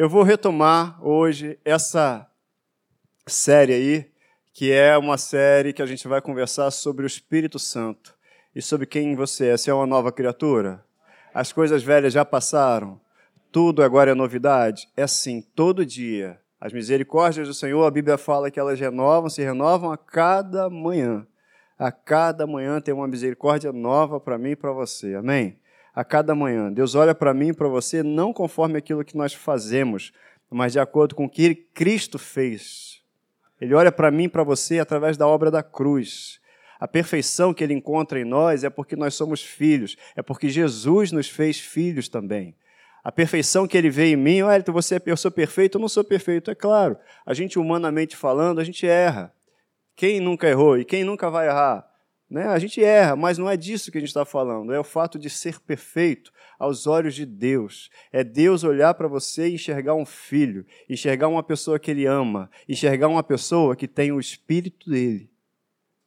Eu vou retomar hoje essa série aí, que é uma série que a gente vai conversar sobre o Espírito Santo e sobre quem você é. Você é uma nova criatura? As coisas velhas já passaram? Tudo agora é novidade? É assim, todo dia. As misericórdias do Senhor, a Bíblia fala que elas renovam, se renovam a cada manhã. A cada manhã tem uma misericórdia nova para mim e para você. Amém? A cada manhã. Deus olha para mim e para você não conforme aquilo que nós fazemos, mas de acordo com o que Cristo fez. Ele olha para mim e para você através da obra da cruz. A perfeição que ele encontra em nós é porque nós somos filhos, é porque Jesus nos fez filhos também. A perfeição que ele vê em mim, olha, você, é, eu sou perfeito, eu não sou perfeito, é claro. A gente, humanamente falando, a gente erra. Quem nunca errou e quem nunca vai errar? Né? A gente erra, mas não é disso que a gente está falando. É o fato de ser perfeito aos olhos de Deus. É Deus olhar para você e enxergar um filho, enxergar uma pessoa que ele ama, enxergar uma pessoa que tem o espírito dele.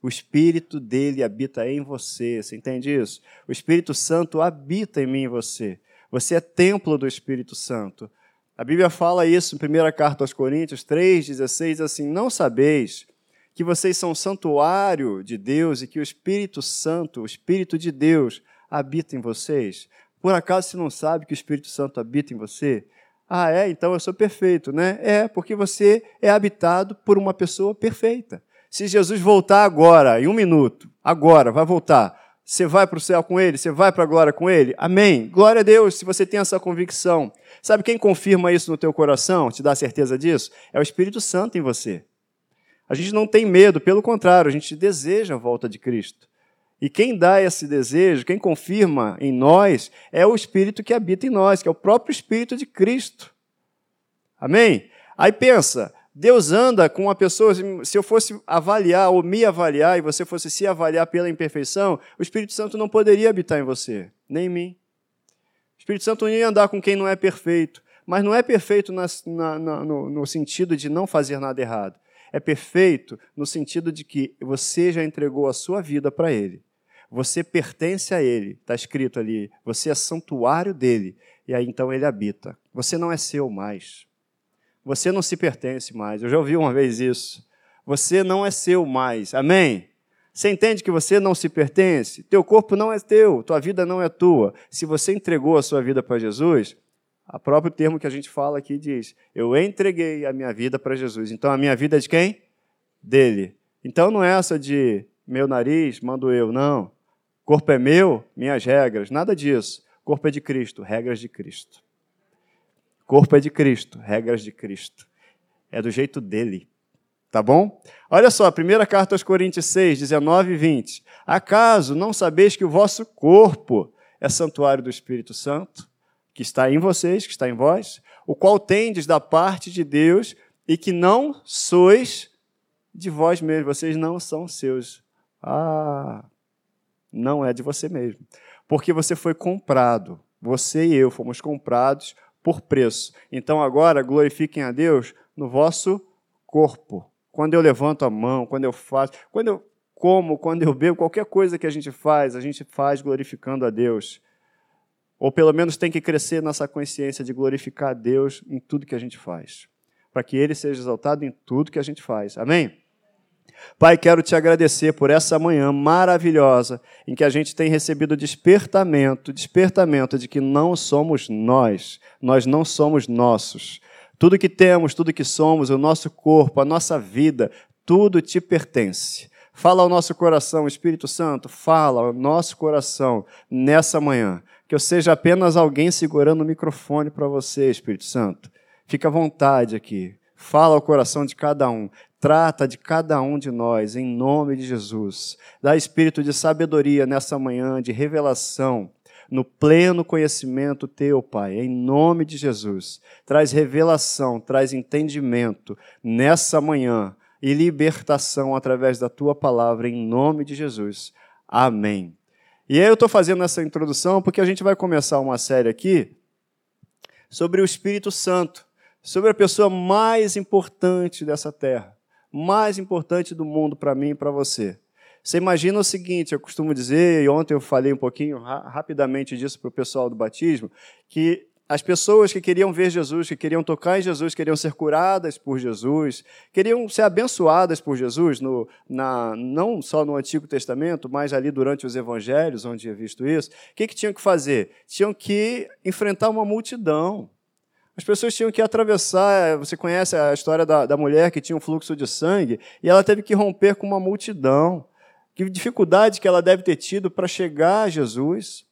O espírito dele habita em você. Você entende isso? O Espírito Santo habita em mim e você. Você é templo do Espírito Santo. A Bíblia fala isso em 1 carta aos Coríntios 3,16, assim: Não sabeis que vocês são santuário de Deus e que o Espírito Santo, o Espírito de Deus, habita em vocês? Por acaso você não sabe que o Espírito Santo habita em você? Ah, é? Então eu sou perfeito, né? É, porque você é habitado por uma pessoa perfeita. Se Jesus voltar agora, em um minuto, agora, vai voltar, você vai para o céu com ele? Você vai para a glória com ele? Amém. Glória a Deus se você tem essa convicção. Sabe quem confirma isso no teu coração, te dá certeza disso? É o Espírito Santo em você. A gente não tem medo, pelo contrário, a gente deseja a volta de Cristo. E quem dá esse desejo, quem confirma em nós, é o Espírito que habita em nós, que é o próprio Espírito de Cristo. Amém? Aí pensa, Deus anda com uma pessoa, se eu fosse avaliar ou me avaliar e você fosse se avaliar pela imperfeição, o Espírito Santo não poderia habitar em você, nem em mim. O Espírito Santo não ia andar com quem não é perfeito, mas não é perfeito na, na, no, no sentido de não fazer nada errado é perfeito no sentido de que você já entregou a sua vida para Ele. Você pertence a Ele, está escrito ali. Você é santuário dele. E aí então Ele habita. Você não é seu mais. Você não se pertence mais. Eu já ouvi uma vez isso. Você não é seu mais. Amém? Você entende que você não se pertence? Teu corpo não é teu, tua vida não é tua. Se você entregou a sua vida para Jesus, o próprio termo que a gente fala aqui diz: Eu entreguei a minha vida para Jesus. Então a minha vida é de quem? Dele. Então não é essa de meu nariz, mando eu, não. Corpo é meu, minhas regras, nada disso. Corpo é de Cristo, regras de Cristo. Corpo é de Cristo, regras de Cristo. É do jeito dele. Tá bom? Olha só, primeira carta aos Coríntios 6, 19 e 20. Acaso não sabeis que o vosso corpo é santuário do Espírito Santo? Que está em vocês, que está em vós, o qual tendes da parte de Deus e que não sois de vós mesmos, vocês não são seus. Ah, não é de você mesmo. Porque você foi comprado. Você e eu fomos comprados por preço. Então agora glorifiquem a Deus no vosso corpo. Quando eu levanto a mão, quando eu faço, quando eu como, quando eu bebo, qualquer coisa que a gente faz, a gente faz glorificando a Deus. Ou pelo menos tem que crescer nessa consciência de glorificar a Deus em tudo que a gente faz. Para que Ele seja exaltado em tudo que a gente faz. Amém? Pai, quero te agradecer por essa manhã maravilhosa em que a gente tem recebido despertamento, despertamento de que não somos nós, nós não somos nossos. Tudo que temos, tudo que somos, o nosso corpo, a nossa vida, tudo te pertence. Fala ao nosso coração, Espírito Santo, fala ao nosso coração nessa manhã que eu seja apenas alguém segurando o microfone para você, Espírito Santo. Fica à vontade aqui. Fala ao coração de cada um. Trata de cada um de nós, em nome de Jesus. Dá espírito de sabedoria nessa manhã, de revelação, no pleno conhecimento teu, Pai, em nome de Jesus. Traz revelação, traz entendimento nessa manhã e libertação através da tua palavra, em nome de Jesus. Amém. E aí eu estou fazendo essa introdução porque a gente vai começar uma série aqui sobre o Espírito Santo, sobre a pessoa mais importante dessa terra, mais importante do mundo para mim e para você. Você imagina o seguinte, eu costumo dizer, e ontem eu falei um pouquinho rapidamente disso para o pessoal do batismo, que as pessoas que queriam ver Jesus, que queriam tocar em Jesus, queriam ser curadas por Jesus, queriam ser abençoadas por Jesus, no, na, não só no Antigo Testamento, mas ali durante os Evangelhos, onde é visto isso, o que, que tinham que fazer? Tinham que enfrentar uma multidão. As pessoas tinham que atravessar. Você conhece a história da, da mulher que tinha um fluxo de sangue e ela teve que romper com uma multidão. Que dificuldade que ela deve ter tido para chegar a Jesus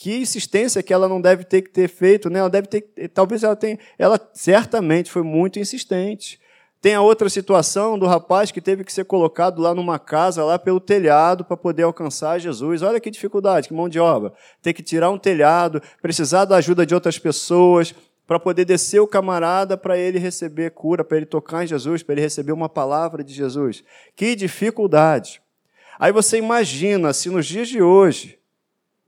que insistência que ela não deve ter que ter feito, né? Ela deve ter, talvez ela tenha, ela certamente foi muito insistente. Tem a outra situação do rapaz que teve que ser colocado lá numa casa, lá pelo telhado, para poder alcançar Jesus. Olha que dificuldade, que mão de obra. Ter que tirar um telhado, precisar da ajuda de outras pessoas, para poder descer o camarada para ele receber cura, para ele tocar em Jesus, para ele receber uma palavra de Jesus. Que dificuldade. Aí você imagina se nos dias de hoje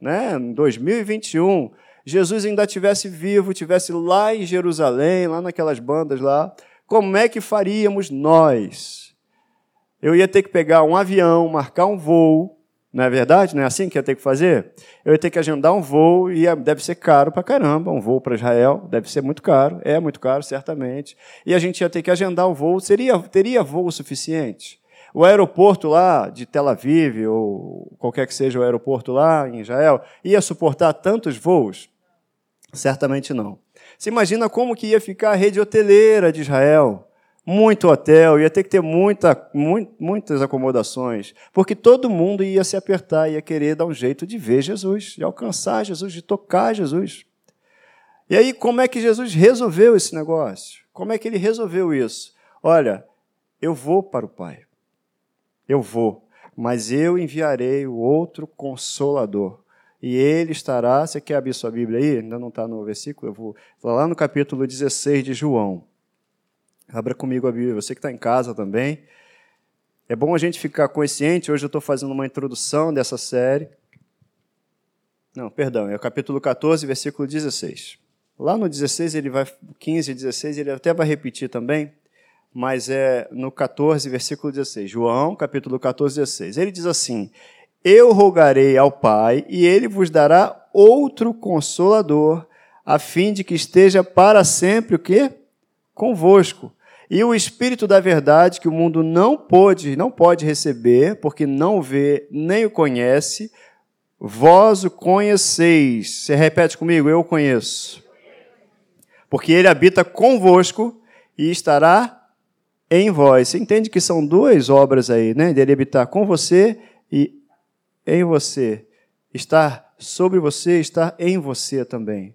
né, em 2021, Jesus ainda tivesse vivo, tivesse lá em Jerusalém, lá naquelas bandas lá, como é que faríamos nós? Eu ia ter que pegar um avião, marcar um voo, não é verdade? Não é assim que ia ter que fazer? Eu ia ter que agendar um voo e deve ser caro para caramba, um voo para Israel, deve ser muito caro, é muito caro, certamente. E a gente ia ter que agendar um voo, seria, teria voo suficiente? O aeroporto lá de Tel Aviv, ou qualquer que seja o aeroporto lá em Israel, ia suportar tantos voos? Certamente não. Você imagina como que ia ficar a rede hoteleira de Israel? Muito hotel, ia ter que ter muita, muitas acomodações, porque todo mundo ia se apertar, ia querer dar um jeito de ver Jesus, de alcançar Jesus, de tocar Jesus. E aí, como é que Jesus resolveu esse negócio? Como é que ele resolveu isso? Olha, eu vou para o Pai eu vou, mas eu enviarei o outro consolador. E ele estará, você quer abrir sua Bíblia aí? Ainda não está no versículo, eu vou lá no capítulo 16 de João. Abra comigo a Bíblia, você que está em casa também. É bom a gente ficar consciente, hoje eu estou fazendo uma introdução dessa série. Não, perdão, é o capítulo 14, versículo 16. Lá no 16, ele vai, 15 e 16, ele até vai repetir também, mas é no 14, versículo 16. João, capítulo 14, 16. Ele diz assim: Eu rogarei ao Pai, e ele vos dará outro consolador, a fim de que esteja para sempre o quê? Convosco. E o Espírito da verdade, que o mundo não pode, não pode receber, porque não vê nem o conhece, vós o conheceis. Você repete comigo, eu o conheço. Porque ele habita convosco e estará em vós. Você entende que são duas obras aí, né? De ele habitar com você e em você. Estar sobre você, estar em você também.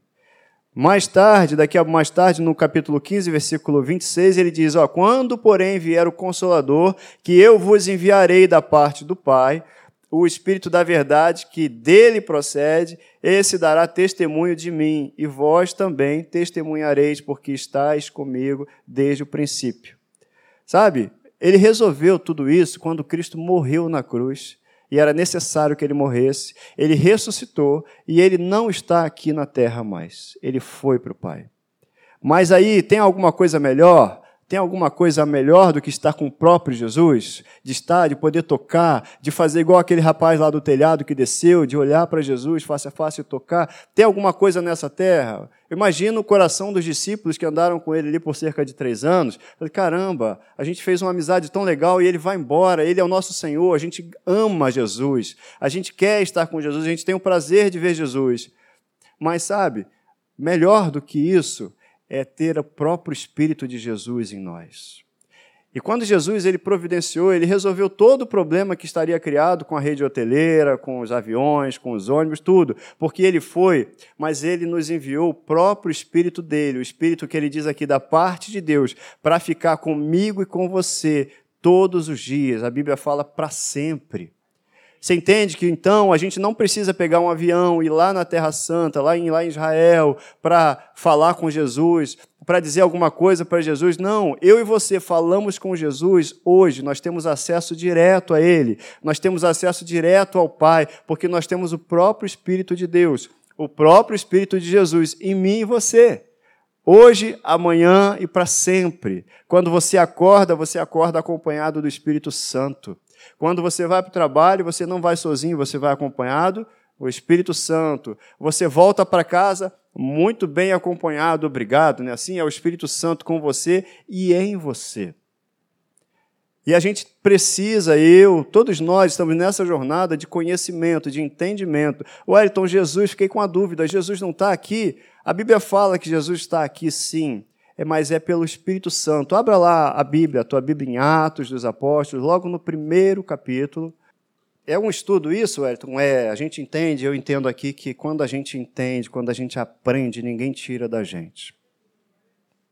Mais tarde, daqui a mais tarde, no capítulo 15, versículo 26, ele diz: ó, Quando, porém, vier o Consolador, que eu vos enviarei da parte do Pai, o Espírito da verdade que dele procede, esse dará testemunho de mim, e vós também testemunhareis, porque estáis comigo desde o princípio. Sabe? Ele resolveu tudo isso quando Cristo morreu na cruz e era necessário que ele morresse. Ele ressuscitou e ele não está aqui na terra mais. Ele foi para o Pai. Mas aí tem alguma coisa melhor? Tem alguma coisa melhor do que estar com o próprio Jesus? De estar, de poder tocar, de fazer igual aquele rapaz lá do telhado que desceu, de olhar para Jesus face a face e tocar? Tem alguma coisa nessa terra? Imagina o coração dos discípulos que andaram com ele ali por cerca de três anos. Caramba, a gente fez uma amizade tão legal e ele vai embora, ele é o nosso Senhor, a gente ama Jesus, a gente quer estar com Jesus, a gente tem o prazer de ver Jesus. Mas sabe, melhor do que isso é ter o próprio Espírito de Jesus em nós. E quando Jesus ele providenciou, ele resolveu todo o problema que estaria criado com a rede hoteleira, com os aviões, com os ônibus, tudo, porque ele foi, mas ele nos enviou o próprio Espírito dele, o Espírito que ele diz aqui da parte de Deus, para ficar comigo e com você todos os dias. A Bíblia fala para sempre. Você entende que então a gente não precisa pegar um avião e ir lá na Terra Santa, lá em, lá em Israel, para falar com Jesus, para dizer alguma coisa para Jesus. Não, eu e você falamos com Jesus hoje, nós temos acesso direto a Ele, nós temos acesso direto ao Pai, porque nós temos o próprio Espírito de Deus, o próprio Espírito de Jesus em mim e você. Hoje, amanhã e para sempre. Quando você acorda, você acorda acompanhado do Espírito Santo. Quando você vai para o trabalho, você não vai sozinho, você vai acompanhado o Espírito Santo. Você volta para casa, muito bem acompanhado, obrigado, né? Assim é o Espírito Santo com você e em você. E a gente precisa, eu, todos nós estamos nessa jornada de conhecimento, de entendimento. Ayrton, Jesus, fiquei com a dúvida, Jesus não está aqui? A Bíblia fala que Jesus está aqui sim, mas é pelo Espírito Santo. Abra lá a Bíblia, a tua Bíblia em Atos dos Apóstolos, logo no primeiro capítulo. É um estudo isso, Ayrton? É, a gente entende, eu entendo aqui que quando a gente entende, quando a gente aprende, ninguém tira da gente.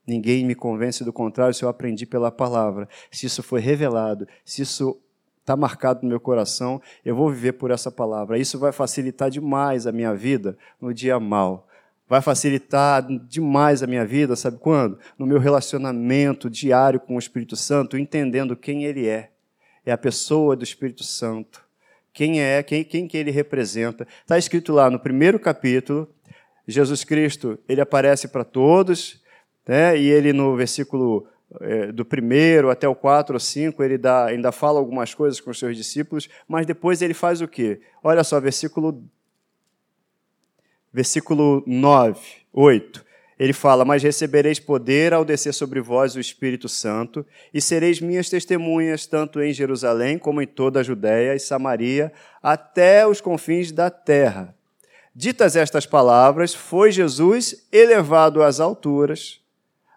Ninguém me convence do contrário se eu aprendi pela palavra. Se isso foi revelado, se isso está marcado no meu coração, eu vou viver por essa palavra. Isso vai facilitar demais a minha vida no dia mal. Vai facilitar demais a minha vida, sabe quando? No meu relacionamento diário com o Espírito Santo, entendendo quem Ele é. É a pessoa do Espírito Santo. Quem é, quem, quem que ele representa. Está escrito lá no primeiro capítulo, Jesus Cristo, ele aparece para todos, né? E ele, no versículo é, do primeiro até o 4 ou 5, ele dá, ainda fala algumas coisas com os seus discípulos, mas depois ele faz o quê? Olha só, versículo, versículo 9, 8. Ele fala: Mas recebereis poder ao descer sobre vós o Espírito Santo, e sereis minhas testemunhas, tanto em Jerusalém como em toda a Judéia e Samaria, até os confins da terra. Ditas estas palavras, foi Jesus elevado às alturas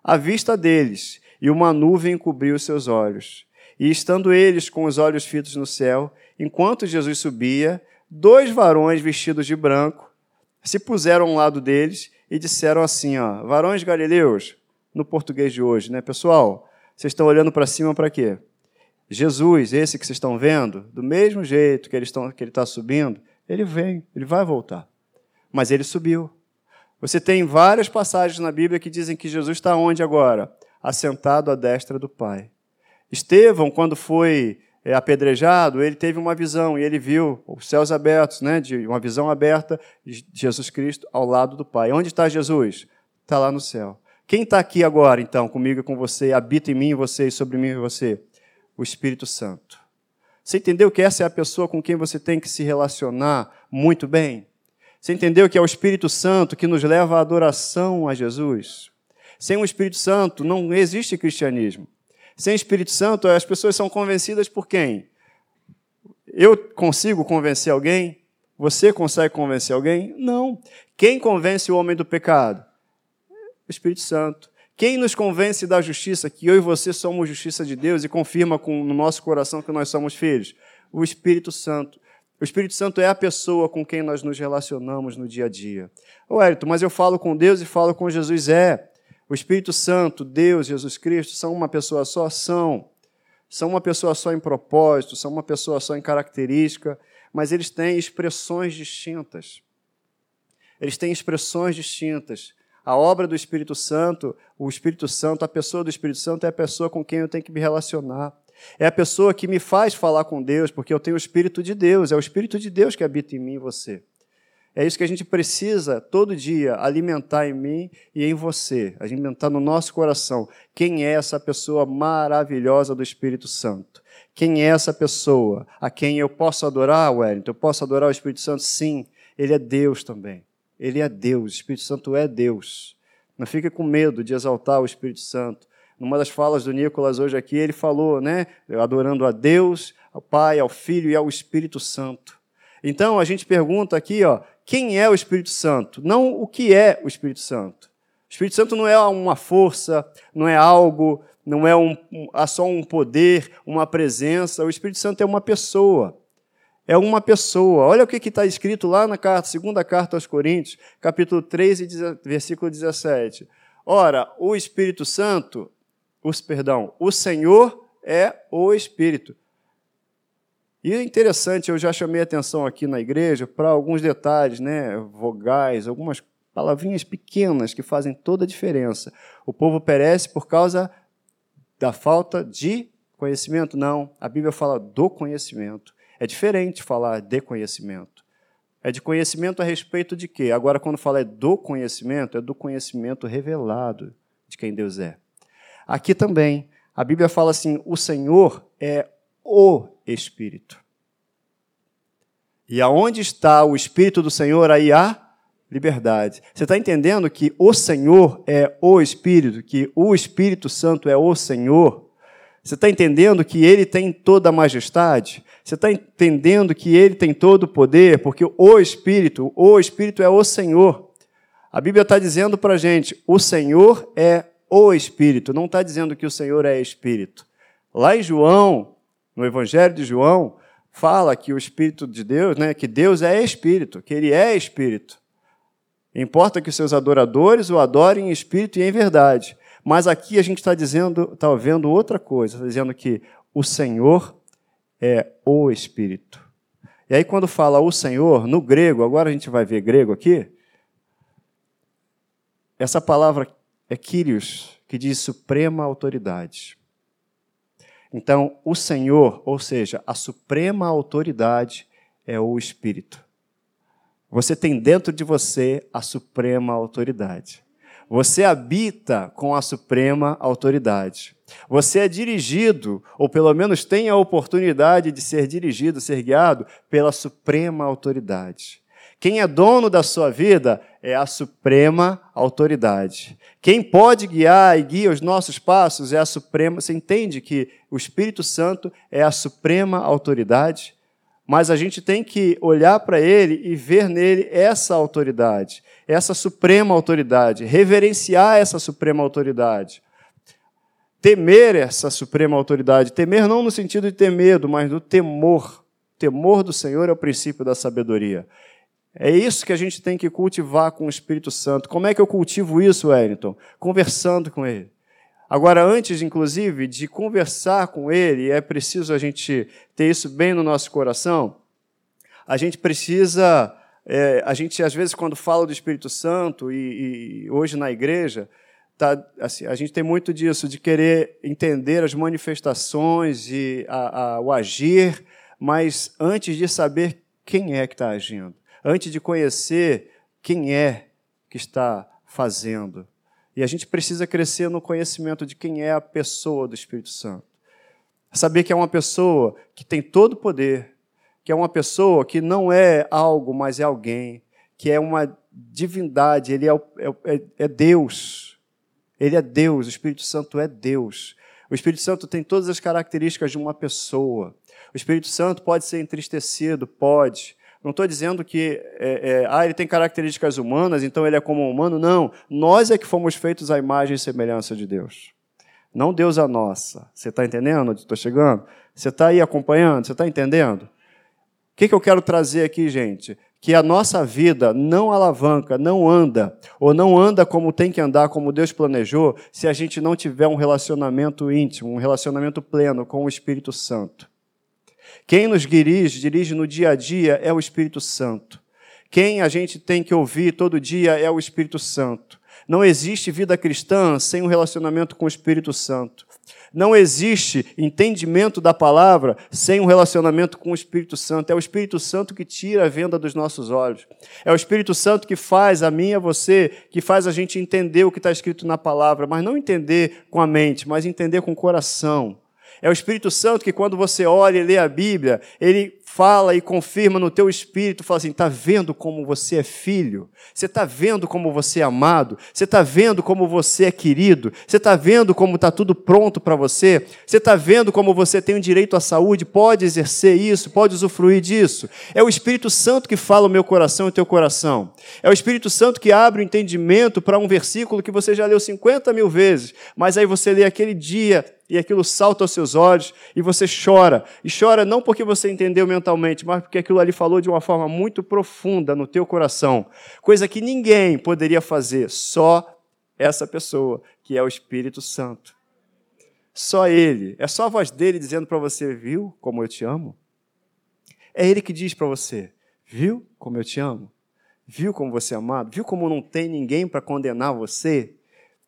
à vista deles, e uma nuvem cobriu seus olhos. E estando eles com os olhos fitos no céu, enquanto Jesus subia, dois varões vestidos de branco se puseram ao lado deles e disseram assim: ó, varões galileus, no português de hoje, né, pessoal? Vocês estão olhando para cima para quê? Jesus, esse que vocês estão vendo, do mesmo jeito que ele está subindo, ele vem, ele vai voltar. Mas ele subiu. Você tem várias passagens na Bíblia que dizem que Jesus está onde agora? Assentado à destra do Pai. Estevão, quando foi é, apedrejado, ele teve uma visão e ele viu os céus abertos, né, de uma visão aberta de Jesus Cristo ao lado do Pai. Onde está Jesus? Está lá no céu. Quem está aqui agora, então, comigo e com você, habita em mim e você e sobre mim e você? O Espírito Santo. Você entendeu que essa é a pessoa com quem você tem que se relacionar muito bem? Você entendeu que é o Espírito Santo que nos leva à adoração a Jesus? Sem o Espírito Santo não existe cristianismo. Sem Espírito Santo, as pessoas são convencidas por quem? Eu consigo convencer alguém? Você consegue convencer alguém? Não. Quem convence o homem do pecado? O Espírito Santo. Quem nos convence da justiça, que eu e você somos justiça de Deus e confirma com, no nosso coração que nós somos filhos? O Espírito Santo. O Espírito Santo é a pessoa com quem nós nos relacionamos no dia a dia. Ô, Hérito, mas eu falo com Deus e falo com Jesus. É. O Espírito Santo, Deus, Jesus Cristo, são uma pessoa só? São. São uma pessoa só em propósito, são uma pessoa só em característica, mas eles têm expressões distintas. Eles têm expressões distintas. A obra do Espírito Santo, o Espírito Santo, a pessoa do Espírito Santo é a pessoa com quem eu tenho que me relacionar. É a pessoa que me faz falar com Deus, porque eu tenho o Espírito de Deus. É o Espírito de Deus que habita em mim e você. É isso que a gente precisa todo dia alimentar em mim e em você, alimentar no nosso coração. Quem é essa pessoa maravilhosa do Espírito Santo? Quem é essa pessoa a quem eu posso adorar, Wellington? Eu posso adorar o Espírito Santo? Sim, ele é Deus também. Ele é Deus, o Espírito Santo é Deus. Não fique com medo de exaltar o Espírito Santo. Numa das falas do Nicolas hoje aqui, ele falou, né, adorando a Deus, ao Pai, ao Filho e ao Espírito Santo. Então a gente pergunta aqui, ó, quem é o Espírito Santo? Não o que é o Espírito Santo. O Espírito Santo não é uma força, não é algo, não é um, um, só um poder, uma presença. O Espírito Santo é uma pessoa. É uma pessoa. Olha o que está escrito lá na carta, segunda carta aos Coríntios, capítulo 3, versículo 17. Ora, o Espírito Santo os, perdão, o Senhor é o Espírito. E é interessante, eu já chamei atenção aqui na igreja para alguns detalhes, né, vogais, algumas palavrinhas pequenas que fazem toda a diferença. O povo perece por causa da falta de conhecimento? Não, a Bíblia fala do conhecimento. É diferente falar de conhecimento. É de conhecimento a respeito de quê? Agora, quando fala é do conhecimento, é do conhecimento revelado de quem Deus é. Aqui também, a Bíblia fala assim: o Senhor é o Espírito. E aonde está o Espírito do Senhor, aí há liberdade. Você está entendendo que o Senhor é o Espírito, que o Espírito Santo é o Senhor? Você está entendendo que Ele tem toda a majestade? Você está entendendo que Ele tem todo o poder? Porque o Espírito, o Espírito é o Senhor. A Bíblia está dizendo para a gente: o Senhor é o Espírito, não está dizendo que o Senhor é Espírito. Lá em João, no Evangelho de João, fala que o Espírito de Deus, né, que Deus é Espírito, que Ele é Espírito. Importa que os seus adoradores o adorem em espírito e em verdade. Mas aqui a gente está dizendo, está vendo outra coisa, está dizendo que o Senhor é o Espírito. E aí, quando fala o Senhor, no grego, agora a gente vai ver grego aqui, essa palavra é Kyrios, que diz suprema autoridade. Então, o Senhor, ou seja, a suprema autoridade, é o Espírito. Você tem dentro de você a suprema autoridade. Você habita com a suprema autoridade. Você é dirigido, ou pelo menos tem a oportunidade de ser dirigido, ser guiado pela suprema autoridade. Quem é dono da sua vida é a suprema autoridade. Quem pode guiar e guia os nossos passos é a suprema. Você entende que o Espírito Santo é a suprema autoridade? Mas a gente tem que olhar para ele e ver nele essa autoridade, essa suprema autoridade, reverenciar essa suprema autoridade. Temer essa suprema autoridade. Temer não no sentido de ter medo, mas do temor. O temor do Senhor é o princípio da sabedoria. É isso que a gente tem que cultivar com o Espírito Santo. Como é que eu cultivo isso, Wellington? Conversando com ele. Agora, antes, inclusive, de conversar com ele, é preciso a gente ter isso bem no nosso coração. A gente precisa, é, a gente às vezes quando fala do Espírito Santo e, e hoje na igreja, tá, assim, a gente tem muito disso de querer entender as manifestações e a, a, o agir, mas antes de saber quem é que está agindo antes de conhecer quem é que está fazendo. E a gente precisa crescer no conhecimento de quem é a pessoa do Espírito Santo. Saber que é uma pessoa que tem todo o poder, que é uma pessoa que não é algo, mas é alguém, que é uma divindade, ele é, é, é, é Deus. Ele é Deus, o Espírito Santo é Deus. O Espírito Santo tem todas as características de uma pessoa. O Espírito Santo pode ser entristecido, pode. Não estou dizendo que é, é, ah, ele tem características humanas, então ele é como um humano. Não. Nós é que fomos feitos à imagem e semelhança de Deus. Não Deus a nossa. Você está entendendo onde estou chegando? Você está aí acompanhando? Você está entendendo? O que, que eu quero trazer aqui, gente? Que a nossa vida não alavanca, não anda, ou não anda como tem que andar, como Deus planejou, se a gente não tiver um relacionamento íntimo, um relacionamento pleno com o Espírito Santo. Quem nos dirige, dirige no dia a dia é o Espírito Santo. Quem a gente tem que ouvir todo dia é o Espírito Santo. Não existe vida cristã sem um relacionamento com o Espírito Santo. Não existe entendimento da palavra sem um relacionamento com o Espírito Santo. É o Espírito Santo que tira a venda dos nossos olhos. É o Espírito Santo que faz a mim e a você, que faz a gente entender o que está escrito na palavra, mas não entender com a mente, mas entender com o coração. É o Espírito Santo que, quando você olha e lê a Bíblia, ele fala e confirma no teu espírito, fala assim: está vendo como você é filho? Você está vendo como você é amado? Você está vendo como você é querido? Você está vendo como está tudo pronto para você? Você está vendo como você tem o direito à saúde? Pode exercer isso? Pode usufruir disso? É o Espírito Santo que fala o meu coração e o teu coração. É o Espírito Santo que abre o entendimento para um versículo que você já leu 50 mil vezes, mas aí você lê aquele dia e aquilo salta aos seus olhos e você chora. E chora não porque você entendeu mentalmente, mas porque aquilo ali falou de uma forma muito profunda no teu coração. Coisa que ninguém poderia fazer, só essa pessoa, que é o Espírito Santo. Só ele. É só a voz dele dizendo para você: Viu como eu te amo? É ele que diz para você: Viu como eu te amo? Viu como você é amado? Viu como não tem ninguém para condenar você?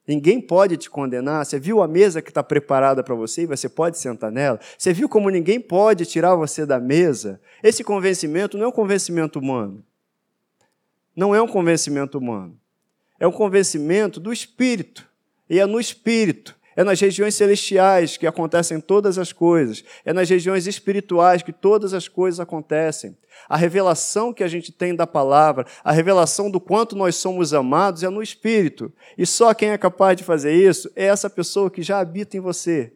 Ninguém pode te condenar. Você viu a mesa que está preparada para você e você pode sentar nela? Você viu como ninguém pode tirar você da mesa? Esse convencimento não é um convencimento humano. Não é um convencimento humano. É um convencimento do Espírito. E é no Espírito. É nas regiões celestiais que acontecem todas as coisas. É nas regiões espirituais que todas as coisas acontecem. A revelação que a gente tem da palavra, a revelação do quanto nós somos amados é no espírito. E só quem é capaz de fazer isso é essa pessoa que já habita em você.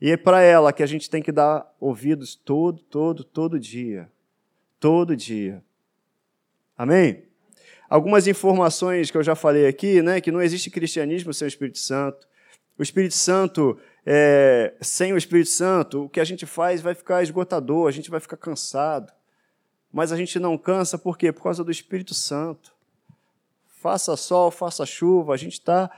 E é para ela que a gente tem que dar ouvidos todo, todo, todo dia. Todo dia. Amém? Algumas informações que eu já falei aqui, né, que não existe cristianismo sem o Espírito Santo. O Espírito Santo, é, sem o Espírito Santo, o que a gente faz vai ficar esgotador, a gente vai ficar cansado. Mas a gente não cansa por quê? Por causa do Espírito Santo. Faça sol, faça chuva, a gente está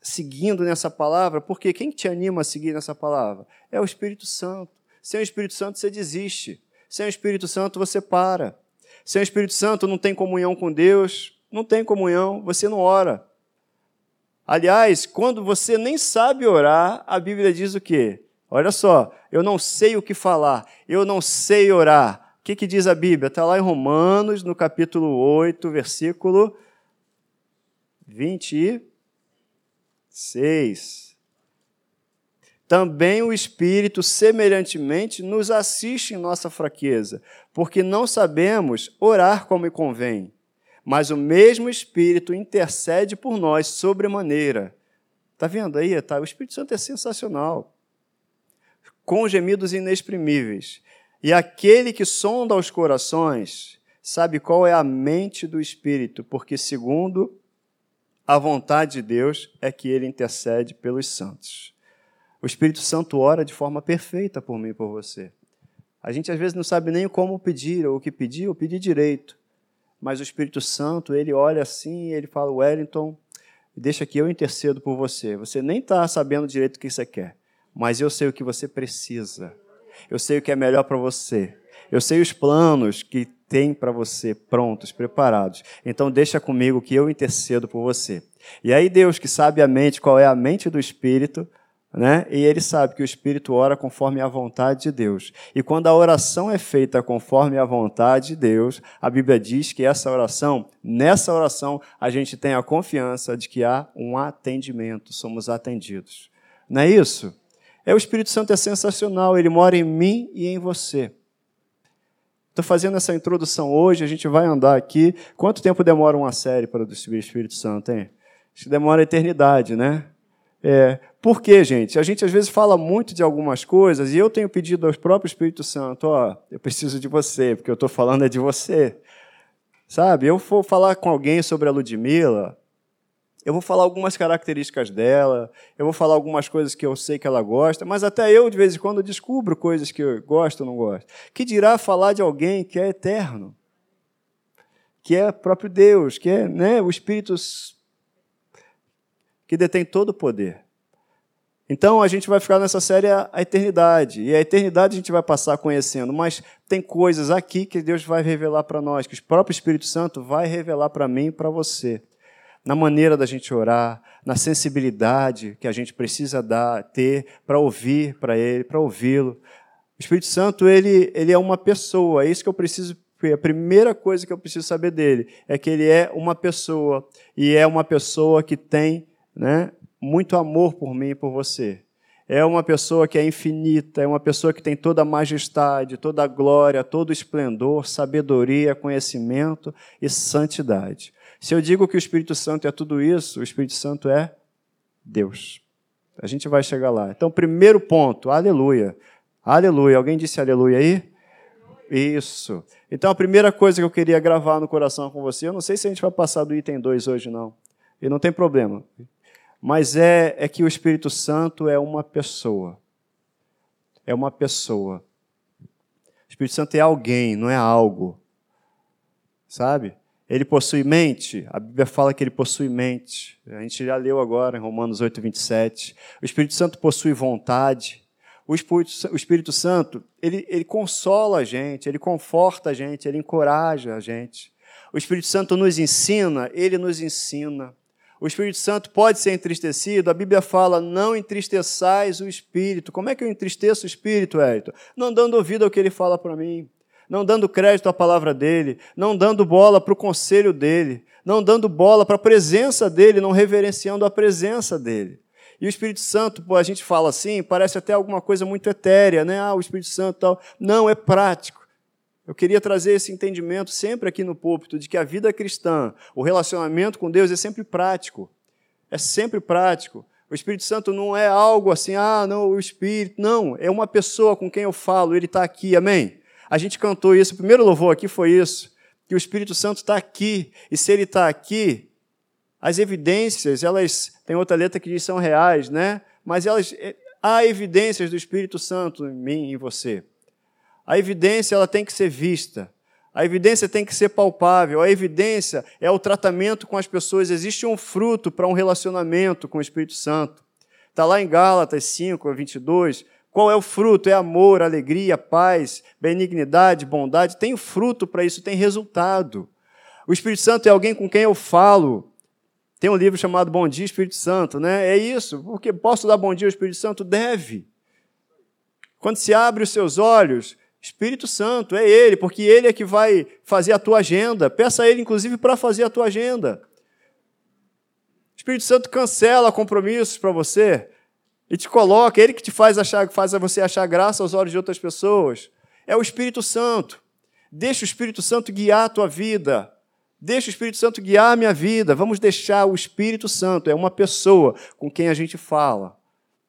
seguindo nessa palavra, porque quem te anima a seguir nessa palavra? É o Espírito Santo. Sem o Espírito Santo você desiste. Sem o Espírito Santo você para. Sem o Espírito Santo não tem comunhão com Deus, não tem comunhão, você não ora. Aliás, quando você nem sabe orar, a Bíblia diz o quê? Olha só, eu não sei o que falar, eu não sei orar. O que, que diz a Bíblia? Está lá em Romanos, no capítulo 8, versículo 26. Também o Espírito, semelhantemente, nos assiste em nossa fraqueza, porque não sabemos orar como convém. Mas o mesmo Espírito intercede por nós sobremaneira. Está vendo aí? Tá? O Espírito Santo é sensacional. Com gemidos inexprimíveis. E aquele que sonda os corações sabe qual é a mente do Espírito, porque, segundo a vontade de Deus, é que ele intercede pelos santos. O Espírito Santo ora de forma perfeita por mim e por você. A gente às vezes não sabe nem como pedir, ou o que pedir, ou pedir direito. Mas o Espírito Santo, ele olha assim e ele fala: Wellington, deixa que eu intercedo por você. Você nem está sabendo direito o que você quer, mas eu sei o que você precisa. Eu sei o que é melhor para você. Eu sei os planos que tem para você prontos, preparados. Então deixa comigo que eu intercedo por você. E aí Deus, que sabe a mente, qual é a mente do Espírito, né? E ele sabe que o Espírito ora conforme a vontade de Deus. E quando a oração é feita conforme a vontade de Deus, a Bíblia diz que essa oração, nessa oração, a gente tem a confiança de que há um atendimento, somos atendidos. Não é isso? É o Espírito Santo é sensacional, ele mora em mim e em você. Estou fazendo essa introdução hoje, a gente vai andar aqui. Quanto tempo demora uma série para o Espírito Santo, hein? Acho que demora a eternidade, né? É, por quê, gente? A gente às vezes fala muito de algumas coisas e eu tenho pedido ao próprio Espírito Santo, ó, eu preciso de você, porque eu estou falando é de você. Sabe? Eu vou falar com alguém sobre a Ludmilla, eu vou falar algumas características dela, eu vou falar algumas coisas que eu sei que ela gosta, mas até eu, de vez em quando, descubro coisas que eu gosto ou não gosto. Que dirá falar de alguém que é eterno, que é próprio Deus, que é né, o Espírito que detém todo o poder. Então a gente vai ficar nessa série a, eternidade. E a eternidade a gente vai passar conhecendo, mas tem coisas aqui que Deus vai revelar para nós, que o próprio Espírito Santo vai revelar para mim e para você. Na maneira da gente orar, na sensibilidade que a gente precisa dar, ter para ouvir para Ele, para ouvi-lo. O Espírito Santo, ele, ele é uma pessoa, é isso que eu preciso a primeira coisa que eu preciso saber dele é que ele é uma pessoa e é uma pessoa que tem né, muito amor por mim e por você. É uma pessoa que é infinita, é uma pessoa que tem toda a majestade, toda a glória, todo o esplendor, sabedoria, conhecimento e santidade. Se eu digo que o Espírito Santo é tudo isso, o Espírito Santo é Deus. A gente vai chegar lá. Então, primeiro ponto, aleluia. Aleluia. Alguém disse aleluia aí? Isso. Então, a primeira coisa que eu queria gravar no coração com você, eu não sei se a gente vai passar do item 2 hoje, não. E não tem problema mas é, é que o Espírito Santo é uma pessoa. É uma pessoa. O Espírito Santo é alguém, não é algo. Sabe? Ele possui mente, a Bíblia fala que ele possui mente. A gente já leu agora em Romanos 8, 27. O Espírito Santo possui vontade. O Espírito, o Espírito Santo, ele, ele consola a gente, ele conforta a gente, ele encoraja a gente. O Espírito Santo nos ensina, ele nos ensina. O Espírito Santo pode ser entristecido. A Bíblia fala: não entristeçais o Espírito. Como é que eu entristeço o Espírito, Hérito? Não dando ouvido ao que ele fala para mim, não dando crédito à palavra dele, não dando bola para o conselho dele, não dando bola para a presença dele, não reverenciando a presença dele. E o Espírito Santo, a gente fala assim, parece até alguma coisa muito etérea, né? Ah, o Espírito Santo tal. Não, é prático. Eu queria trazer esse entendimento sempre aqui no púlpito de que a vida cristã, o relacionamento com Deus é sempre prático. É sempre prático. O Espírito Santo não é algo assim, ah, não, o Espírito. Não, é uma pessoa com quem eu falo, ele está aqui, amém? A gente cantou isso, o primeiro louvor aqui foi isso, que o Espírito Santo está aqui, e se ele está aqui, as evidências, elas, tem outra letra que diz são reais, né? Mas elas, eh, há evidências do Espírito Santo em mim e em você. A evidência ela tem que ser vista. A evidência tem que ser palpável. A evidência é o tratamento com as pessoas. Existe um fruto para um relacionamento com o Espírito Santo. Está lá em Gálatas 5, 22. Qual é o fruto? É amor, alegria, paz, benignidade, bondade. Tem fruto para isso, tem resultado. O Espírito Santo é alguém com quem eu falo. Tem um livro chamado Bom Dia Espírito Santo, né? É isso. Porque posso dar bom dia ao Espírito Santo? Deve. Quando se abre os seus olhos, Espírito Santo, é Ele, porque Ele é que vai fazer a tua agenda. Peça a Ele, inclusive, para fazer a tua agenda. Espírito Santo cancela compromissos para você e te coloca, é Ele que te faz achar, faz você achar graça aos olhos de outras pessoas. É o Espírito Santo. Deixa o Espírito Santo guiar a tua vida. Deixa o Espírito Santo guiar a minha vida. Vamos deixar o Espírito Santo. É uma pessoa com quem a gente fala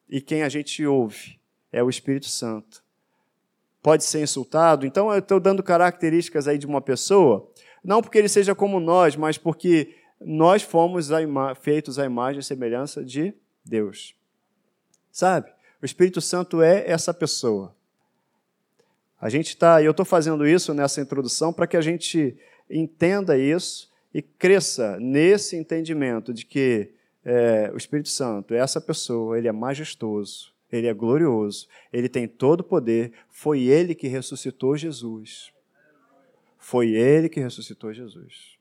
e quem a gente ouve. É o Espírito Santo pode ser insultado. Então eu estou dando características aí de uma pessoa, não porque ele seja como nós, mas porque nós fomos a feitos à imagem e semelhança de Deus. Sabe? O Espírito Santo é essa pessoa. A gente está, eu estou fazendo isso nessa introdução para que a gente entenda isso e cresça nesse entendimento de que é, o Espírito Santo é essa pessoa, ele é majestoso, ele é glorioso, ele tem todo o poder. Foi ele que ressuscitou Jesus. Foi ele que ressuscitou Jesus.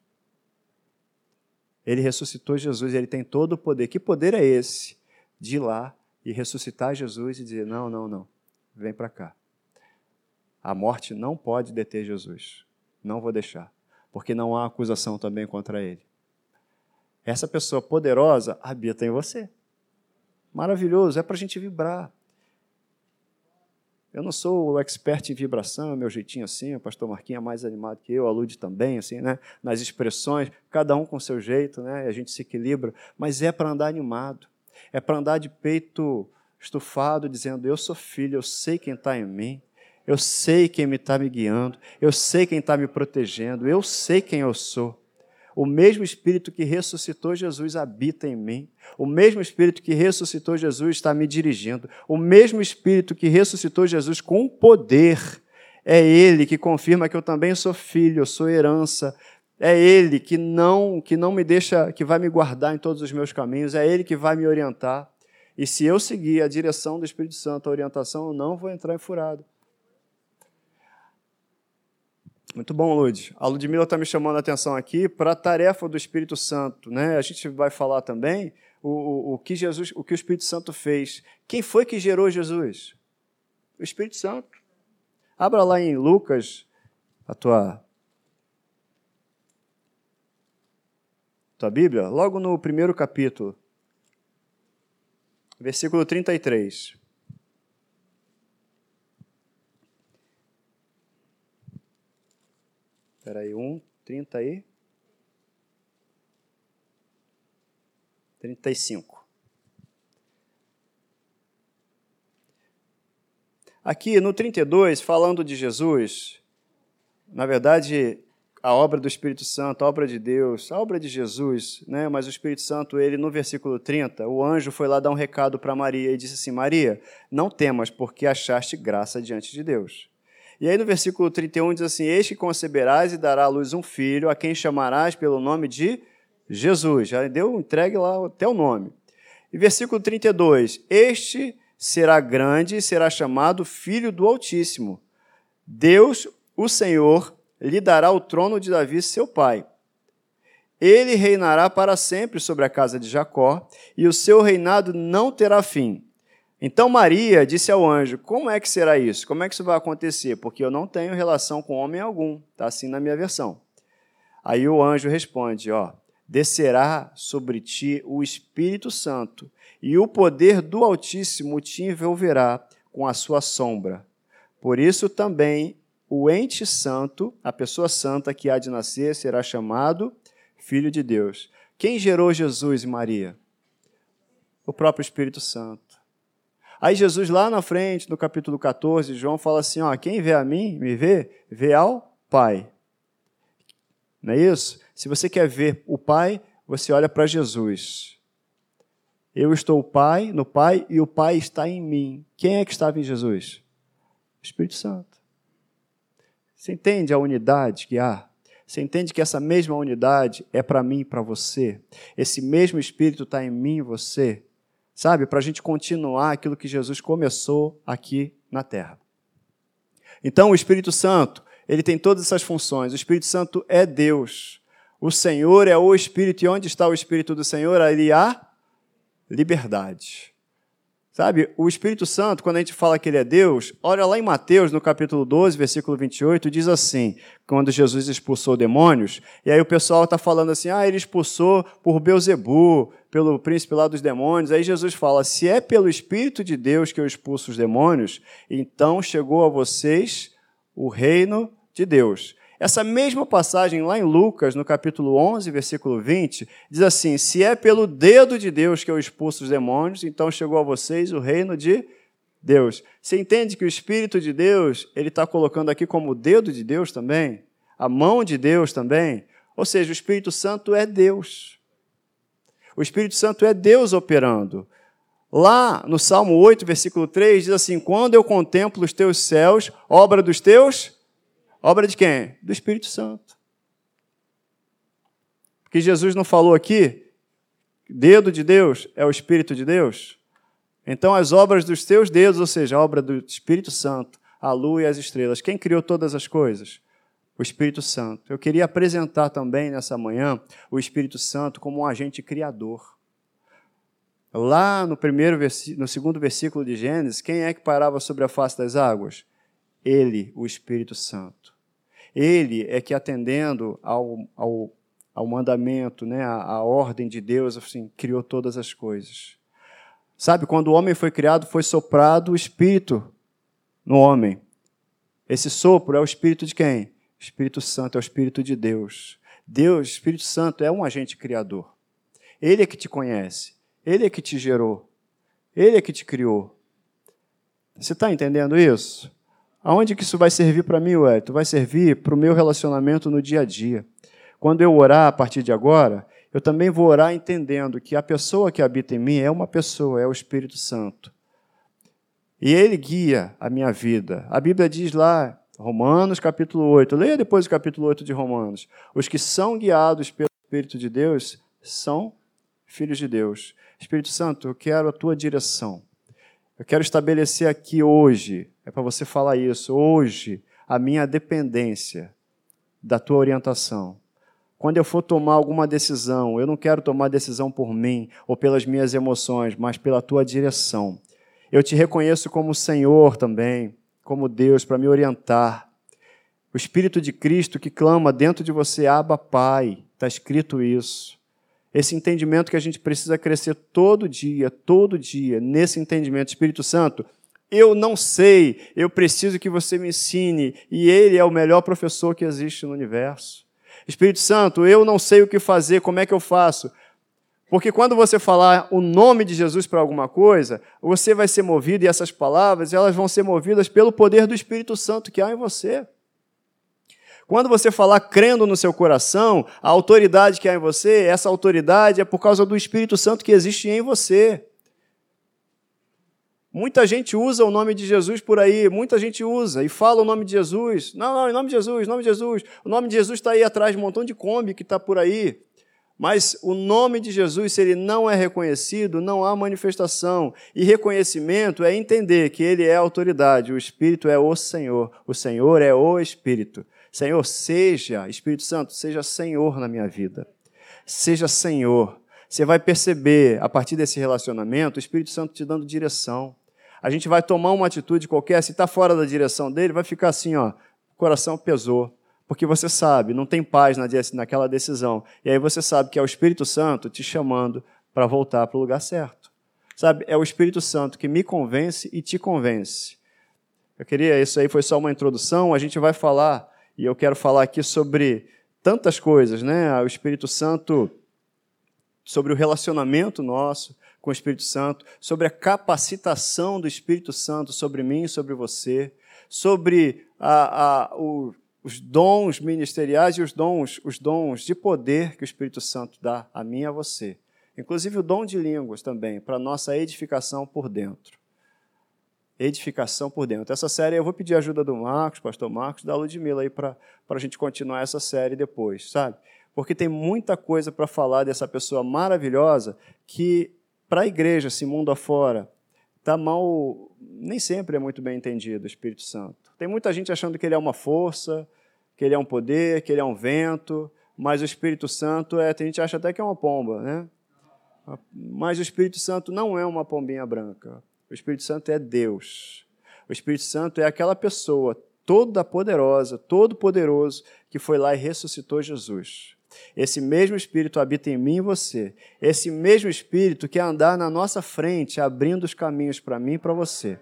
Ele ressuscitou Jesus, ele tem todo o poder. Que poder é esse? De ir lá e ressuscitar Jesus e dizer: não, não, não, vem para cá. A morte não pode deter Jesus. Não vou deixar, porque não há acusação também contra ele. Essa pessoa poderosa habita em você. Maravilhoso, é para a gente vibrar. Eu não sou o expert em vibração, é meu jeitinho assim, o pastor Marquinhos é mais animado que eu, a Lude também, assim, né? Nas expressões, cada um com seu jeito, né? A gente se equilibra, mas é para andar animado. É para andar de peito estufado, dizendo: Eu sou filho, eu sei quem está em mim, eu sei quem está me guiando, eu sei quem está me protegendo, eu sei quem eu sou. O mesmo Espírito que ressuscitou Jesus habita em mim. O mesmo Espírito que ressuscitou Jesus está me dirigindo. O mesmo Espírito que ressuscitou Jesus com poder. É Ele que confirma que eu também sou filho, eu sou herança. É Ele que não, que não me deixa, que vai me guardar em todos os meus caminhos. É Ele que vai me orientar. E se eu seguir a direção do Espírito Santo, a orientação, eu não vou entrar em furado. Muito bom, Lud. A Ludmilla está me chamando a atenção aqui para a tarefa do Espírito Santo. Né? A gente vai falar também o, o, o, que Jesus, o que o Espírito Santo fez. Quem foi que gerou Jesus? O Espírito Santo. Abra lá em Lucas, a tua, tua Bíblia, logo no primeiro capítulo, versículo 33. Espera aí, 1, 30 aí. 35. Aqui no 32, falando de Jesus, na verdade, a obra do Espírito Santo, a obra de Deus, a obra de Jesus, né? mas o Espírito Santo, ele no versículo 30, o anjo foi lá dar um recado para Maria e disse assim: Maria, não temas, porque achaste graça diante de Deus. E aí no versículo 31 diz assim: Eis que conceberás e dará à luz um filho, a quem chamarás pelo nome de Jesus. Já deu entregue lá até o nome. E versículo 32: Este será grande e será chamado Filho do Altíssimo. Deus, o Senhor, lhe dará o trono de Davi, seu pai. Ele reinará para sempre sobre a casa de Jacó, e o seu reinado não terá fim. Então Maria disse ao anjo: Como é que será isso? Como é que isso vai acontecer? Porque eu não tenho relação com homem algum. Está assim na minha versão. Aí o anjo responde: Ó, descerá sobre ti o Espírito Santo, e o poder do Altíssimo te envolverá com a sua sombra. Por isso também o ente santo, a pessoa santa que há de nascer, será chamado Filho de Deus. Quem gerou Jesus e Maria? O próprio Espírito Santo. Aí Jesus lá na frente, no capítulo 14, João fala assim, ó, quem vê a mim, me vê, vê ao Pai. Não é isso? Se você quer ver o Pai, você olha para Jesus. Eu estou o Pai, no Pai e o Pai está em mim. Quem é que estava em Jesus? O Espírito Santo. Você entende a unidade que há? Você entende que essa mesma unidade é para mim e para você? Esse mesmo Espírito está em mim e você? Sabe? Para a gente continuar aquilo que Jesus começou aqui na terra. Então, o Espírito Santo, ele tem todas essas funções. O Espírito Santo é Deus. O Senhor é o Espírito, e onde está o Espírito do Senhor? Ali há liberdade. Sabe, o Espírito Santo, quando a gente fala que ele é Deus, olha lá em Mateus, no capítulo 12, versículo 28, diz assim: quando Jesus expulsou demônios, e aí o pessoal está falando assim: ah, ele expulsou por Beuzebu, pelo príncipe lá dos demônios. Aí Jesus fala: se é pelo Espírito de Deus que eu expulso os demônios, então chegou a vocês o reino de Deus. Essa mesma passagem lá em Lucas, no capítulo 11, versículo 20, diz assim: Se é pelo dedo de Deus que eu expulso os demônios, então chegou a vocês o reino de Deus. Você entende que o Espírito de Deus, ele está colocando aqui como o dedo de Deus também? A mão de Deus também? Ou seja, o Espírito Santo é Deus. O Espírito Santo é Deus operando. Lá no Salmo 8, versículo 3, diz assim: Quando eu contemplo os teus céus, obra dos teus Obra de quem? Do Espírito Santo. Porque Jesus não falou aqui, dedo de Deus é o Espírito de Deus? Então, as obras dos teus dedos, ou seja, a obra do Espírito Santo, a lua e as estrelas, quem criou todas as coisas? O Espírito Santo. Eu queria apresentar também nessa manhã o Espírito Santo como um agente criador. Lá no primeiro no segundo versículo de Gênesis, quem é que parava sobre a face das águas? Ele, o Espírito Santo. Ele é que, atendendo ao, ao, ao mandamento, né, à, à ordem de Deus, assim, criou todas as coisas. Sabe, quando o homem foi criado, foi soprado o Espírito no homem. Esse sopro é o Espírito de quem? Espírito Santo é o Espírito de Deus. Deus, Espírito Santo, é um agente criador. Ele é que te conhece. Ele é que te gerou. Ele é que te criou. Você está entendendo isso? Aonde que isso vai servir para mim, Wellington? Vai servir para o meu relacionamento no dia a dia. Quando eu orar a partir de agora, eu também vou orar entendendo que a pessoa que habita em mim é uma pessoa, é o Espírito Santo. E ele guia a minha vida. A Bíblia diz lá, Romanos capítulo 8, leia depois o capítulo 8 de Romanos. Os que são guiados pelo Espírito de Deus são filhos de Deus. Espírito Santo, eu quero a tua direção. Eu quero estabelecer aqui hoje, é para você falar isso, hoje, a minha dependência da tua orientação. Quando eu for tomar alguma decisão, eu não quero tomar decisão por mim ou pelas minhas emoções, mas pela tua direção. Eu te reconheço como Senhor também, como Deus, para me orientar. O Espírito de Cristo que clama dentro de você, Abba Pai, está escrito isso. Esse entendimento que a gente precisa crescer todo dia, todo dia, nesse entendimento. Espírito Santo, eu não sei, eu preciso que você me ensine, e Ele é o melhor professor que existe no universo. Espírito Santo, eu não sei o que fazer, como é que eu faço? Porque quando você falar o nome de Jesus para alguma coisa, você vai ser movido, e essas palavras elas vão ser movidas pelo poder do Espírito Santo que há em você. Quando você falar crendo no seu coração, a autoridade que há em você, essa autoridade é por causa do Espírito Santo que existe em você. Muita gente usa o nome de Jesus por aí, muita gente usa e fala o nome de Jesus. Não, não, em nome de Jesus, nome de Jesus. O nome de Jesus está aí atrás de um montão de Kombi que está por aí. Mas o nome de Jesus, se ele não é reconhecido, não há manifestação. E reconhecimento é entender que ele é autoridade, o Espírito é o Senhor, o Senhor é o Espírito. Senhor, seja, Espírito Santo, seja Senhor na minha vida. Seja Senhor. Você vai perceber, a partir desse relacionamento, o Espírito Santo te dando direção. A gente vai tomar uma atitude qualquer, se está fora da direção dele, vai ficar assim, ó, o coração pesou. porque você sabe, não tem paz naquela decisão. E aí você sabe que é o Espírito Santo te chamando para voltar para o lugar certo. Sabe, é o Espírito Santo que me convence e te convence. Eu queria, isso aí foi só uma introdução, a gente vai falar, e eu quero falar aqui sobre tantas coisas, né? O Espírito Santo, sobre o relacionamento nosso com o Espírito Santo, sobre a capacitação do Espírito Santo sobre mim e sobre você, sobre a, a, o, os dons ministeriais e os dons, os dons de poder que o Espírito Santo dá a mim e a você. Inclusive o dom de línguas também, para nossa edificação por dentro. Edificação por dentro. Essa série eu vou pedir a ajuda do Marcos, pastor Marcos, da Ludmilla aí para a gente continuar essa série depois, sabe? Porque tem muita coisa para falar dessa pessoa maravilhosa que, para a igreja, esse mundo afora, está mal, nem sempre é muito bem entendido o Espírito Santo. Tem muita gente achando que ele é uma força, que ele é um poder, que ele é um vento, mas o Espírito Santo é, tem gente que acha até que é uma pomba, né? Mas o Espírito Santo não é uma pombinha branca. O Espírito Santo é Deus. O Espírito Santo é aquela pessoa toda poderosa, todo poderoso que foi lá e ressuscitou Jesus. Esse mesmo Espírito habita em mim e você. Esse mesmo Espírito quer andar na nossa frente, abrindo os caminhos para mim e para você.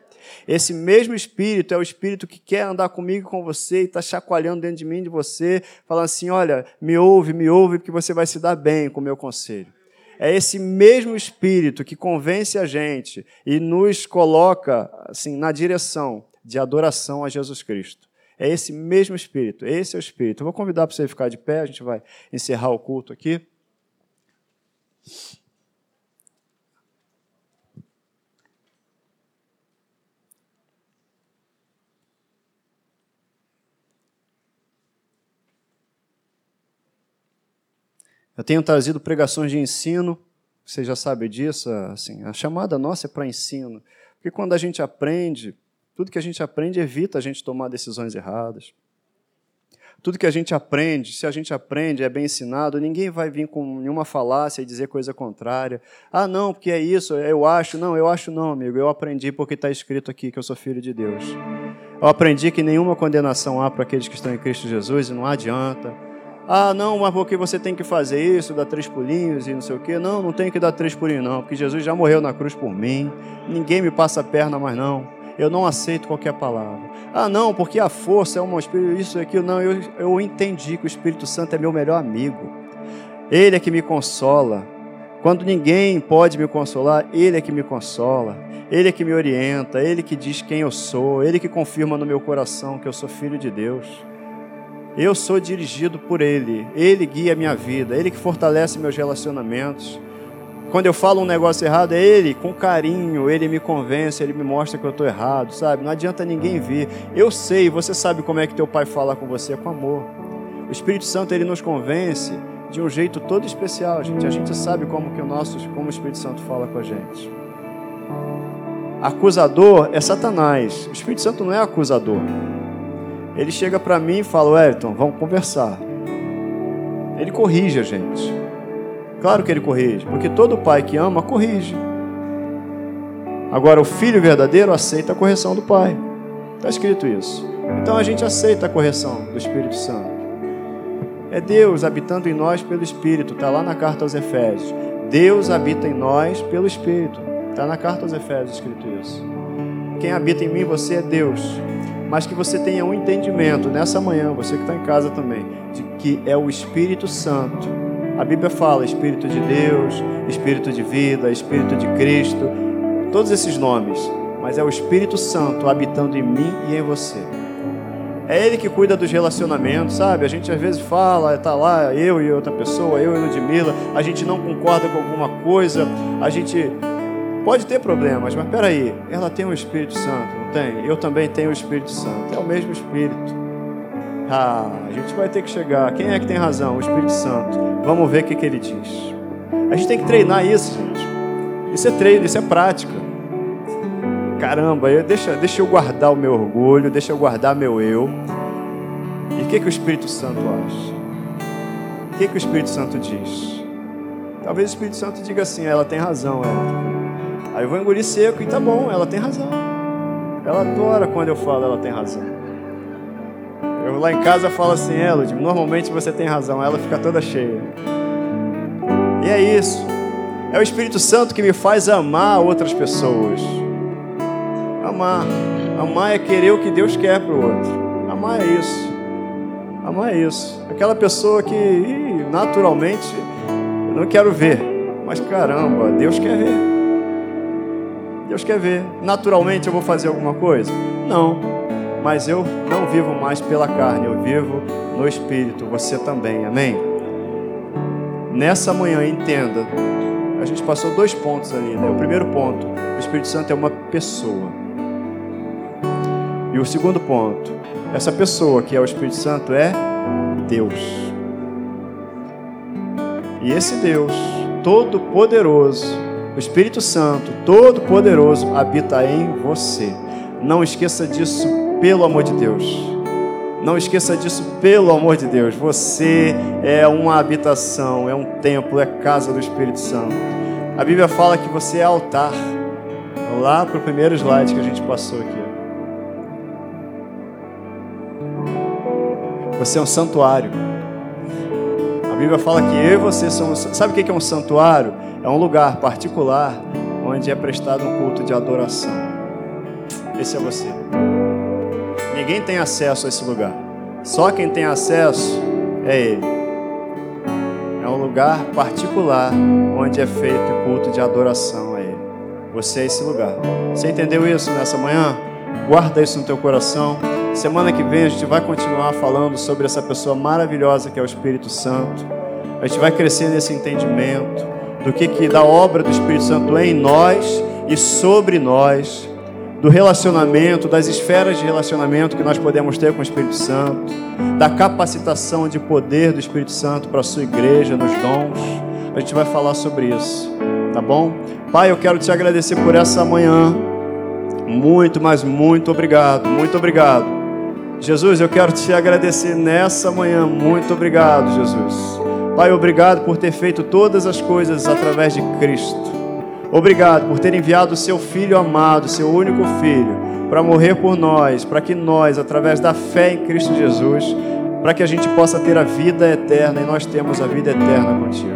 Esse mesmo Espírito é o Espírito que quer andar comigo e com você e está chacoalhando dentro de mim e de você, falando assim: olha, me ouve, me ouve, porque você vai se dar bem com o meu conselho. É esse mesmo Espírito que convence a gente e nos coloca assim na direção de adoração a Jesus Cristo. É esse mesmo Espírito, esse é o Espírito. Eu vou convidar para você ficar de pé, a gente vai encerrar o culto aqui. Eu tenho trazido pregações de ensino, você já sabe disso, assim, a chamada nossa é para ensino. Porque quando a gente aprende, tudo que a gente aprende evita a gente tomar decisões erradas. Tudo que a gente aprende, se a gente aprende, é bem ensinado, ninguém vai vir com nenhuma falácia e dizer coisa contrária. Ah, não, porque é isso, eu acho. Não, eu acho não, amigo. Eu aprendi porque está escrito aqui que eu sou filho de Deus. Eu aprendi que nenhuma condenação há para aqueles que estão em Cristo Jesus e não adianta. Ah, não, mas porque você tem que fazer isso, dar três pulinhos e não sei o quê. Não, não tem que dar três pulinhos, não, porque Jesus já morreu na cruz por mim. Ninguém me passa a perna mais, não. Eu não aceito qualquer palavra. Ah, não, porque a força é um espírito, isso e aquilo. Não, eu, eu entendi que o Espírito Santo é meu melhor amigo. Ele é que me consola. Quando ninguém pode me consolar, Ele é que me consola. Ele é que me orienta. Ele que diz quem eu sou. Ele que confirma no meu coração que eu sou filho de Deus. Eu sou dirigido por Ele. Ele guia a minha vida. Ele que fortalece meus relacionamentos. Quando eu falo um negócio errado, é Ele, com carinho, Ele me convence, Ele me mostra que eu estou errado, sabe? Não adianta ninguém vir. Eu sei, você sabe como é que teu pai fala com você, é com amor. O Espírito Santo, Ele nos convence de um jeito todo especial, gente. A gente sabe como que o nosso, como o Espírito Santo fala com a gente. Acusador é Satanás. O Espírito Santo não é acusador. Ele chega para mim e fala: Wellington, vamos conversar. Ele corrige a gente. Claro que ele corrige, porque todo pai que ama corrige. Agora, o filho verdadeiro aceita a correção do pai. Está escrito isso. Então a gente aceita a correção do Espírito Santo. É Deus habitando em nós pelo Espírito. Está lá na carta aos Efésios. Deus habita em nós pelo Espírito. Está na carta aos Efésios escrito isso. Quem habita em mim, você é Deus mas que você tenha um entendimento nessa manhã, você que está em casa também, de que é o Espírito Santo. A Bíblia fala Espírito de Deus, Espírito de vida, Espírito de Cristo, todos esses nomes, mas é o Espírito Santo habitando em mim e em você. É Ele que cuida dos relacionamentos, sabe? A gente às vezes fala, está lá, eu e outra pessoa, eu e Ludmilla, a gente não concorda com alguma coisa, a gente pode ter problemas, mas peraí, ela tem o Espírito Santo. Tem, eu também tenho o Espírito Santo. É o mesmo Espírito. Ah, a gente vai ter que chegar. Quem é que tem razão? O Espírito Santo. Vamos ver o que, que ele diz. A gente tem que treinar isso, gente. Isso é treino, isso é prática. Caramba, eu, deixa, deixa eu guardar o meu orgulho, deixa eu guardar meu eu. E o que, que o Espírito Santo acha? O que, que o Espírito Santo diz? Talvez o Espírito Santo diga assim: ela tem razão, é. Aí eu vou engolir seco e tá bom, ela tem razão. Ela adora quando eu falo, ela tem razão. Eu lá em casa falo assim, é, Ludmilla, normalmente você tem razão, ela fica toda cheia. E é isso. É o Espírito Santo que me faz amar outras pessoas. Amar. Amar é querer o que Deus quer para o outro. Amar é isso. Amar é isso. Aquela pessoa que naturalmente eu não quero ver. Mas caramba, Deus quer ver. Deus quer ver. Naturalmente eu vou fazer alguma coisa? Não. Mas eu não vivo mais pela carne, eu vivo no Espírito. Você também. Amém? Nessa manhã, entenda. A gente passou dois pontos ali, né? O primeiro ponto, o Espírito Santo é uma pessoa. E o segundo ponto, essa pessoa que é o Espírito Santo é Deus. E esse Deus Todo-Poderoso, o Espírito Santo Todo-Poderoso habita em você. Não esqueça disso, pelo amor de Deus. Não esqueça disso, pelo amor de Deus. Você é uma habitação, é um templo, é casa do Espírito Santo. A Bíblia fala que você é altar. Lá para o primeiro slide que a gente passou aqui. Você é um santuário. A Bíblia fala que eu e você somos. Sabe o que é um santuário? É um lugar particular onde é prestado um culto de adoração. Esse é você. Ninguém tem acesso a esse lugar. Só quem tem acesso é Ele. É um lugar particular onde é feito o culto de adoração a Ele. Você é esse lugar. Você entendeu isso nessa manhã? Guarda isso no teu coração. Semana que vem a gente vai continuar falando sobre essa pessoa maravilhosa que é o Espírito Santo. A gente vai crescer nesse entendimento do que, que da obra do Espírito Santo em nós e sobre nós, do relacionamento, das esferas de relacionamento que nós podemos ter com o Espírito Santo, da capacitação de poder do Espírito Santo para a sua igreja, nos dons. A gente vai falar sobre isso, tá bom? Pai, eu quero te agradecer por essa manhã. Muito, mas muito obrigado, muito obrigado Jesus, eu quero te agradecer nessa manhã. Muito obrigado, Jesus. Pai, obrigado por ter feito todas as coisas através de Cristo. Obrigado por ter enviado o seu filho amado, seu único filho, para morrer por nós, para que nós, através da fé em Cristo Jesus, para que a gente possa ter a vida eterna e nós temos a vida eterna contigo.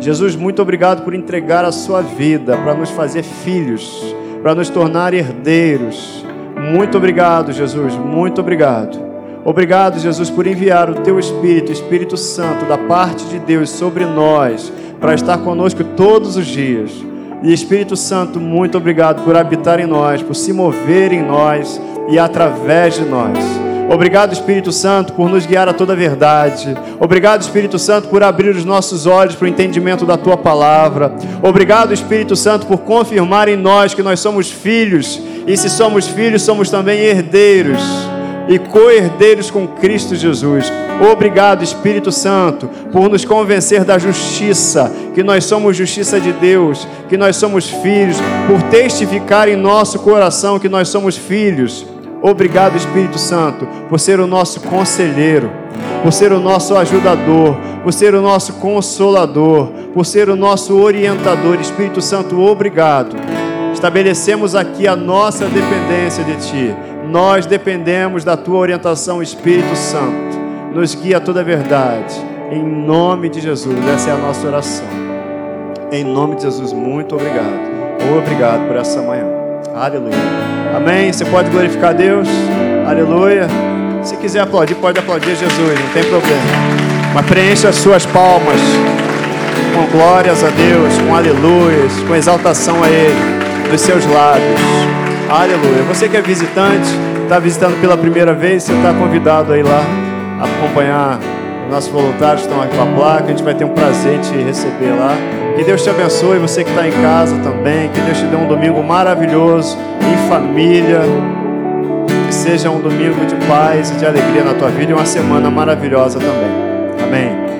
Jesus, muito obrigado por entregar a sua vida para nos fazer filhos, para nos tornar herdeiros muito obrigado, Jesus, muito obrigado. Obrigado, Jesus, por enviar o teu Espírito, Espírito Santo, da parte de Deus sobre nós, para estar conosco todos os dias. E Espírito Santo, muito obrigado por habitar em nós, por se mover em nós e através de nós. Obrigado, Espírito Santo, por nos guiar a toda a verdade. Obrigado, Espírito Santo, por abrir os nossos olhos para o entendimento da tua palavra. Obrigado, Espírito Santo, por confirmar em nós que nós somos filhos e se somos filhos, somos também herdeiros e co-herdeiros com Cristo Jesus. Obrigado, Espírito Santo, por nos convencer da justiça, que nós somos justiça de Deus, que nós somos filhos, por testificar em nosso coração que nós somos filhos. Obrigado, Espírito Santo, por ser o nosso conselheiro, por ser o nosso ajudador, por ser o nosso consolador, por ser o nosso orientador. Espírito Santo, obrigado Estabelecemos aqui a nossa dependência de Ti. Nós dependemos da Tua orientação, Espírito Santo. Nos guia a toda a verdade. Em nome de Jesus. Essa é a nossa oração. Em nome de Jesus, muito obrigado. Obrigado por essa manhã. Aleluia. Amém. Você pode glorificar a Deus. Aleluia. Se quiser aplaudir, pode aplaudir Jesus, não tem problema. Mas preencha as suas palmas com glórias a Deus, com aleluias, com exaltação a Ele dos seus lábios. Aleluia. Você que é visitante, está visitando pela primeira vez, você está convidado aí lá a acompanhar nossos voluntários estão aqui com a placa. A gente vai ter um prazer de receber lá. Que Deus te abençoe, você que está em casa também. Que Deus te dê um domingo maravilhoso, em família. Que seja um domingo de paz e de alegria na tua vida e uma semana maravilhosa também. Amém.